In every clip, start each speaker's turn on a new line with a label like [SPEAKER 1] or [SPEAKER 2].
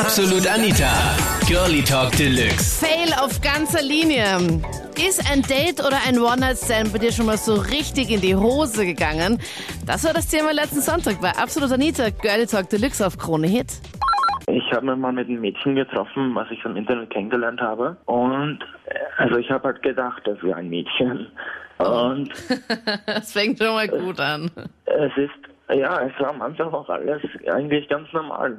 [SPEAKER 1] Absolut Anita. Girlie Talk Deluxe.
[SPEAKER 2] Fail auf ganzer Linie. Ist ein Date oder ein One-Night-Stand bei dir schon mal so richtig in die Hose gegangen? Das war das Thema letzten Sonntag bei Absolut Anita, Girlie Talk Deluxe auf Krone Hit.
[SPEAKER 3] Ich habe mich mal mit einem Mädchen getroffen, was ich im Internet kennengelernt habe. Und äh, also ich habe halt gedacht, das wäre ein Mädchen. Und
[SPEAKER 2] Das fängt schon mal gut an.
[SPEAKER 3] es ist, ja, es war am Anfang auch alles eigentlich ganz normal.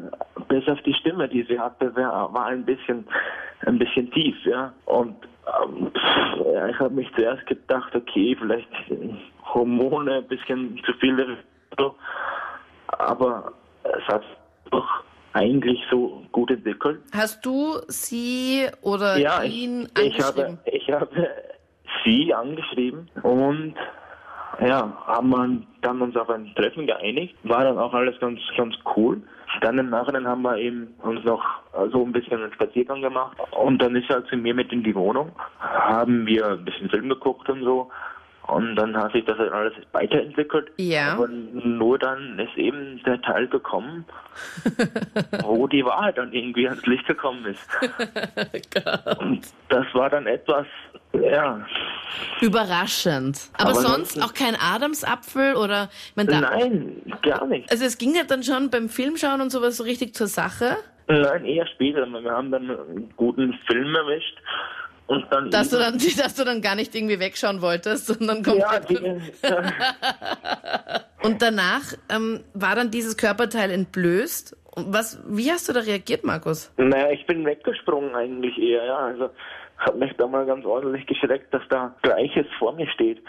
[SPEAKER 3] Bis auf die Stimme, die sie hatte, war ein bisschen, ein bisschen tief, ja. Und ähm, ja, ich habe mich zuerst gedacht, okay, vielleicht Hormone, ein bisschen zu viel. Aber es hat doch eigentlich so gut entwickelt.
[SPEAKER 2] Hast du sie oder
[SPEAKER 3] Ja,
[SPEAKER 2] ihn
[SPEAKER 3] ich, ich, habe,
[SPEAKER 2] angeschrieben?
[SPEAKER 3] ich habe sie angeschrieben und ja, haben wir dann uns auf ein Treffen geeinigt. War dann auch alles ganz, ganz cool. Dann im Nachhinein haben wir eben uns noch so ein bisschen einen Spaziergang gemacht und dann ist er zu mir mit in die Wohnung. Haben wir ein bisschen Film geguckt und so. Und dann hat sich das halt alles weiterentwickelt.
[SPEAKER 2] Ja.
[SPEAKER 3] Aber nur dann ist eben der Teil gekommen, wo die Wahrheit dann irgendwie ans Licht gekommen ist. Und das war dann etwas, ja,
[SPEAKER 2] Überraschend. Aber,
[SPEAKER 3] Aber
[SPEAKER 2] sonst auch kein Adamsapfel oder. Ich mein, da,
[SPEAKER 3] nein, gar nicht.
[SPEAKER 2] Also es ging ja dann schon beim Filmschauen und sowas so richtig zur Sache.
[SPEAKER 3] Nein, eher später. Wir haben dann einen guten Film erwischt und dann.
[SPEAKER 2] Dass du, dann, dass du dann gar nicht irgendwie wegschauen wolltest, sondern
[SPEAKER 3] ja,
[SPEAKER 2] komplett.
[SPEAKER 3] die,
[SPEAKER 2] Und danach ähm, war dann dieses Körperteil entblößt. Was, wie hast du da reagiert, Markus?
[SPEAKER 3] naja, ich bin weggesprungen eigentlich eher, ja. Also habe mich da mal ganz ordentlich geschreckt, dass da Gleiches vor mir steht.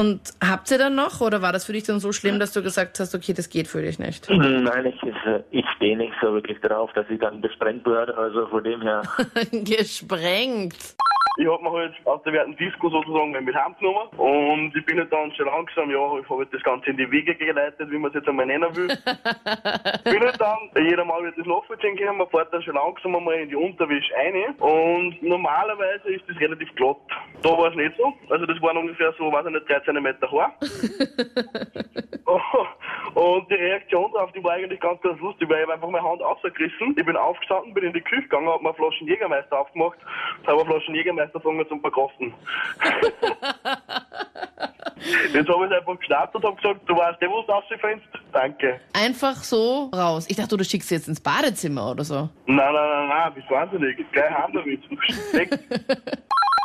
[SPEAKER 2] Und habt ihr dann noch oder war das für dich dann so schlimm, dass du gesagt hast, okay, das geht für dich nicht?
[SPEAKER 3] Nein, ich, äh, ich stehe nicht so wirklich drauf, dass ich dann besprengt werde. Also von dem her.
[SPEAKER 2] Gesprengt.
[SPEAKER 4] Ich hab mir halt aus der werten Disco sozusagen mit heimgenommen und ich bin halt dann schon langsam, ja, ich habe halt das Ganze in die Wege geleitet, wie man es jetzt einmal nennen will. bin halt dann, jeder Mal wird das nachvollziehen können, man fährt dann schon langsam einmal in die Unterwäsche rein und normalerweise ist das relativ glatt. Da war es nicht so, also das waren ungefähr so, weiß ich nicht, 13 Meter Haar. Und die Reaktion darauf, die war eigentlich ganz, ganz lustig, weil ich hab einfach meine Hand rausgerissen. Ich bin aufgestanden, bin in die Küche gegangen, hab mir eine Flasche Jägermeister aufgemacht, habe eine Flasche Jägermeister angefangen zum Verkraften. Jetzt habe ich einfach geschnappt und hab gesagt, du weißt, der, wo du rausfindest. Danke.
[SPEAKER 2] Einfach so raus. Ich dachte, du schickst sie jetzt ins Badezimmer oder so.
[SPEAKER 4] Nein, nein, nein, nein, bist wahnsinnig. Gleich haben damit.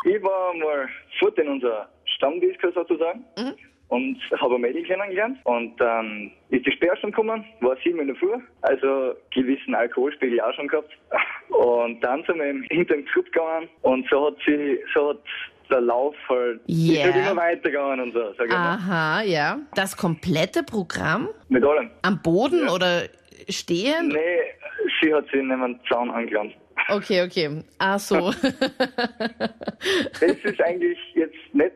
[SPEAKER 5] Ich war mal fort in unserer Stammdisco sozusagen und habe ein Mädel kennengelernt. Und dann ist die Sperrstunde gekommen, war sieben in der Früh, also gewissen Alkoholspiegel auch schon gehabt. Und dann sind wir hinter den Club gegangen und so hat sie, so hat der Lauf halt, ist halt
[SPEAKER 2] Yeah.
[SPEAKER 5] immer weitergegangen und so, sag ich mal.
[SPEAKER 2] Aha, ja. Das komplette Programm?
[SPEAKER 5] Mit allem.
[SPEAKER 2] Am Boden oder stehen?
[SPEAKER 5] Nee, sie hat sich in einen Zaun angelangt.
[SPEAKER 2] Okay, okay. Ach so.
[SPEAKER 5] Das ist eigentlich jetzt nicht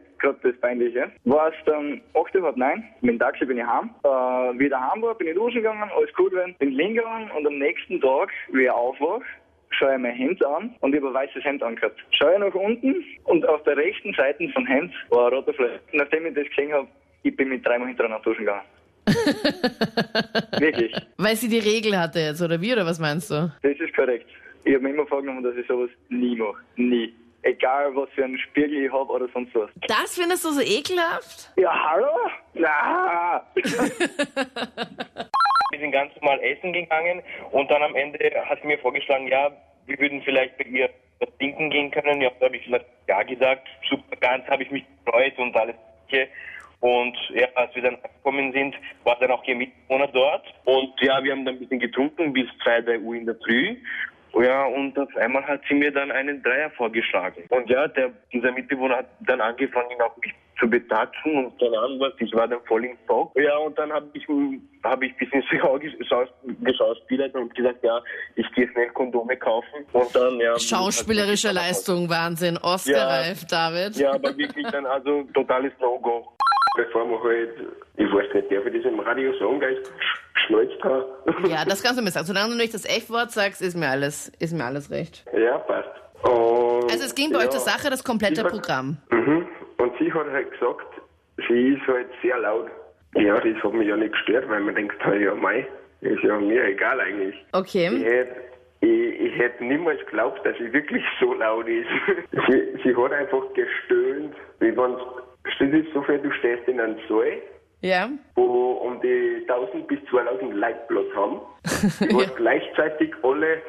[SPEAKER 5] Peinliche. War es dann 8 Uhr, neun, mit dem Taxi bin ich heim. Äh, wie ich daheim war, bin ich duschen gegangen, alles gut gewesen, bin liegen gegangen und am nächsten Tag, wie ich aufwache, schaue ich mein Hemd an und ich habe ein weißes Hemd angehabt. Schaue ich nach unten und auf der rechten Seite vom Hemd war ein roter Fleck. Nachdem ich das gesehen habe, ich bin mit dreimal hintereinander duschen gegangen. Wirklich.
[SPEAKER 2] Weil sie die Regel hatte jetzt, oder wie, oder was meinst du?
[SPEAKER 5] Das ist korrekt. Ich habe mir immer vorgenommen, dass ich sowas nie mache. Nie. Egal, was für einen Spiegel ich habe oder sonst was.
[SPEAKER 2] Das findest du so ekelhaft?
[SPEAKER 5] Ja, hallo? Na,
[SPEAKER 6] Wir sind ganz normal essen gegangen und dann am Ende hat sie mir vorgeschlagen, ja, wir würden vielleicht bei ihr was trinken gehen können. Ja, da habe ich gesagt, ja gesagt, super, ganz habe ich mich gefreut und alles. Mögliche. Und ja, als wir dann angekommen sind, war dann auch ihr Mitbewohner dort. Und ja, wir haben dann ein bisschen getrunken bis 2, 3 Uhr in der Früh. Ja, und auf einmal hat sie mir dann einen Dreier vorgeschlagen. Und ja, der, dieser Mitbewohner hat dann angefangen, auch mich zu betatschen und keine Ahnung was. Ich war dann voll im Schock. Ja, und dann habe ich, hab ich ein bisschen geschaus- geschauspielert und gesagt, ja, ich gehe schnell Kondome kaufen. Und dann, ja.
[SPEAKER 2] Schauspielerische Leistung, Wahnsinn. Oscar-reif, David.
[SPEAKER 6] Ja, aber wirklich dann, also totales No-Go.
[SPEAKER 7] bevor man halt, ich weiß nicht, darf ich das im Radio sagen, geschnalzt habe?
[SPEAKER 2] Ja, das kannst du mir sagen. Solange du nicht das F-Wort sagst, ist mir alles, ist mir alles recht.
[SPEAKER 7] Ja, passt. Und,
[SPEAKER 2] Also es ging bei
[SPEAKER 7] ja,
[SPEAKER 2] euch zur Sache, das komplette
[SPEAKER 7] hat-
[SPEAKER 2] Programm.
[SPEAKER 7] Mhm. Und sie hat halt gesagt, sie ist halt sehr laut. Ja, das hat mich ja nicht gestört, weil man denkt, ja, mei, ist ja mir egal eigentlich. Ich
[SPEAKER 2] Okay.
[SPEAKER 7] hätte Ich, ich hätte niemals geglaubt, dass sie wirklich so laut ist. sie, sie hat einfach gestöhnt, wie wenn dir so vor, du stehst in einem Saal,
[SPEAKER 2] Ja.
[SPEAKER 7] wo um die 1000 bis 2000 Leute Platz haben, die ja. gleichzeitig alle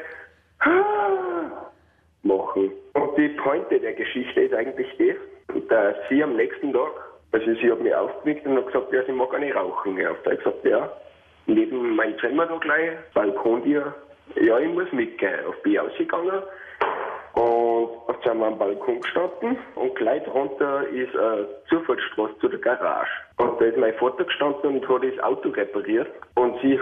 [SPEAKER 7] machen. Und die Pointe der Geschichte ist eigentlich die, dass sie am nächsten Tag, also sie hat mich aufgeweckt und hat gesagt, ja, sie mag auch nicht rauchen. Da habe ich gesagt, ja, neben meinem Zimmer da gleich, Balkontür, ja, ich muss mitgehen. Auf bin ich ausgegangen und sind wir am Balkon gestanden und gleich drunter ist eine Zufahrtsstraße zu der Garage. Und da ist mein Vater gestanden und hat das Auto repariert. Und sie,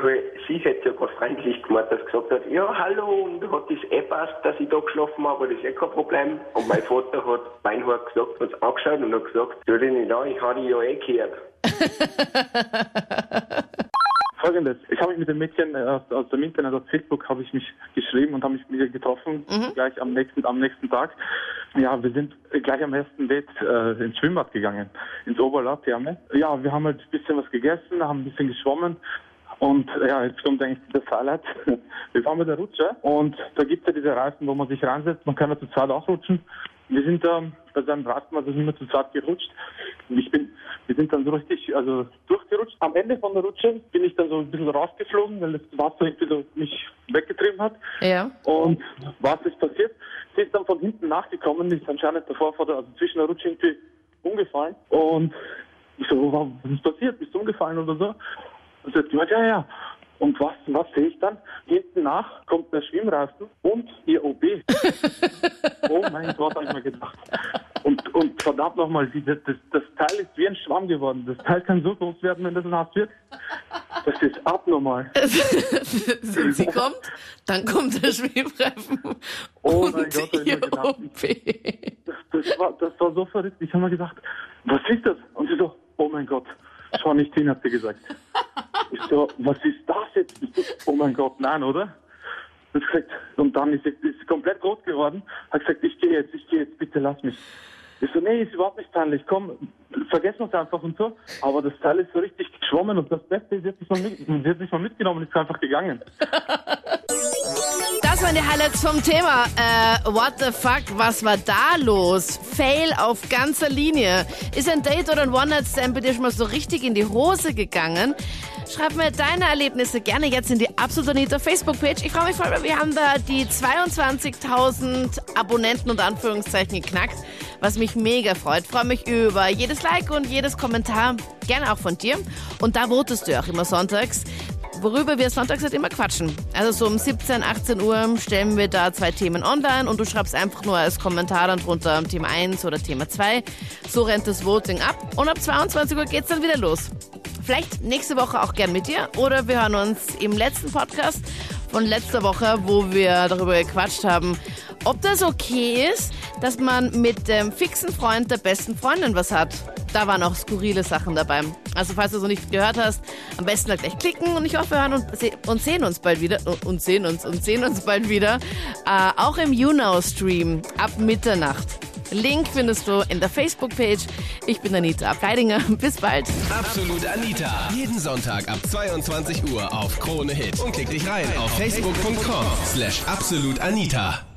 [SPEAKER 7] sie hat ja ganz freundlich gemacht, dass sie gesagt hat, ja, hallo, und hat das eh passt, dass ich da geschlafen habe, das ist eh kein Problem. Und mein Vater hat beinhart gesagt, hat angeschaut und hat gesagt, tu dich nicht an, ich habe dich ja eh gehört.
[SPEAKER 8] Folgendes, ich habe mich mit dem Mädchen äh, aus, aus dem Internet, auf Facebook, habe ich mich geschrieben und habe mich mit ihr getroffen, gleich am nächsten, am nächsten Tag. Ja, wir sind gleich am ersten Date äh, ins Schwimmbad gegangen, ins Oberlautherme. Ja, wir haben halt ein bisschen was gegessen, haben ein bisschen geschwommen und ja, jetzt kommt eigentlich der Highlight. Wir fahren mit der Rutsche und da gibt es ja diese Reifen, wo man sich reinsetzt, man kann ja zu zweit auch rutschen. Wir sind da bei seinem Reifen, also sind wir zu zweit gerutscht. Und ich bin, wir sind dann so richtig, also durchgerutscht. Am Ende von der Rutsche bin ich dann so ein bisschen rausgeflogen, weil das Wasser irgendwie so mich weggetrieben hat.
[SPEAKER 2] Ja.
[SPEAKER 8] Und was ist passiert? Sie ist dann von hinten nachgekommen, ist anscheinend davor vor der, also zwischen der Rutsche irgendwie umgefallen. Und ich so, was ist passiert? Bist du umgefallen oder so? Und sie hat gemeint, ja, ja. Und was, was sehe ich dann? Hinten nach kommt der Schwimmreifen und ihr OB. oh mein Gott, habe ich mir gedacht. Und, und verdammt nochmal, das, das, das Teil ist wie ein Schwamm geworden. Das Teil kann so groß werden, wenn das nass wird. Das ist abnormal.
[SPEAKER 2] Sie kommt, dann kommt der Schwimmreifen
[SPEAKER 8] Oh
[SPEAKER 2] und
[SPEAKER 8] mein Gott, hab ich mir
[SPEAKER 2] ihr
[SPEAKER 8] gedacht.
[SPEAKER 2] OP.
[SPEAKER 8] Das, das, war, das war so verrückt. Ich habe mir gedacht, was ist das? Und sie so, oh mein Gott, schau nicht hin, hat sie gesagt. Ich so, was ist das jetzt? Ich so, oh mein Gott, nein, oder? Und, gesagt, und dann ist sie komplett rot geworden, hat gesagt, ich gehe jetzt, ich gehe jetzt, bitte lass mich. Ich so, nee, ist überhaupt nicht peinlich, komm, vergessen wir es einfach und so. Aber das Teil ist so richtig geschwommen und das Beste ist, hat sich mal, mal mitgenommen ist einfach gegangen.
[SPEAKER 2] Das waren die Highlights vom Thema. Äh, what the fuck, was war da los? Fail auf ganzer Linie. Ist ein Date oder ein One-Night-Stand bei dir schon mal so richtig in die Hose gegangen? Schreib mir deine Erlebnisse gerne jetzt in die Absolut Anita Facebook-Page. Ich freue mich voll, weil wir haben da die 22.000 Abonnenten und Anführungszeichen geknackt, was mich mega freut. Freue mich über jedes Like und jedes Kommentar, gerne auch von dir. Und da votest du auch immer sonntags worüber wir sonntags halt immer quatschen. Also so um 17, 18 Uhr stellen wir da zwei Themen online und du schreibst einfach nur als Kommentar dann drunter Thema 1 oder Thema 2. So rennt das Voting ab und ab 22 Uhr geht's dann wieder los. Vielleicht nächste Woche auch gern mit dir oder wir hören uns im letzten Podcast von letzter Woche, wo wir darüber gequatscht haben, ob das okay ist, dass man mit dem fixen Freund der besten Freundin was hat. Da waren auch skurrile Sachen dabei. Also falls du so nicht gehört hast, am besten halt gleich klicken und ich hoffe, wir hören und, se und sehen uns bald wieder und sehen uns und sehen uns bald wieder. Äh, auch im YouNow-Stream ab Mitternacht. Link findest du in der Facebook-Page. Ich bin Anita Ableidinger. Bis bald.
[SPEAKER 1] Absolut Anita. Jeden Sonntag ab 22 Uhr auf Krone Hit. Und klick dich rein auf facebook.com slash absolutanita.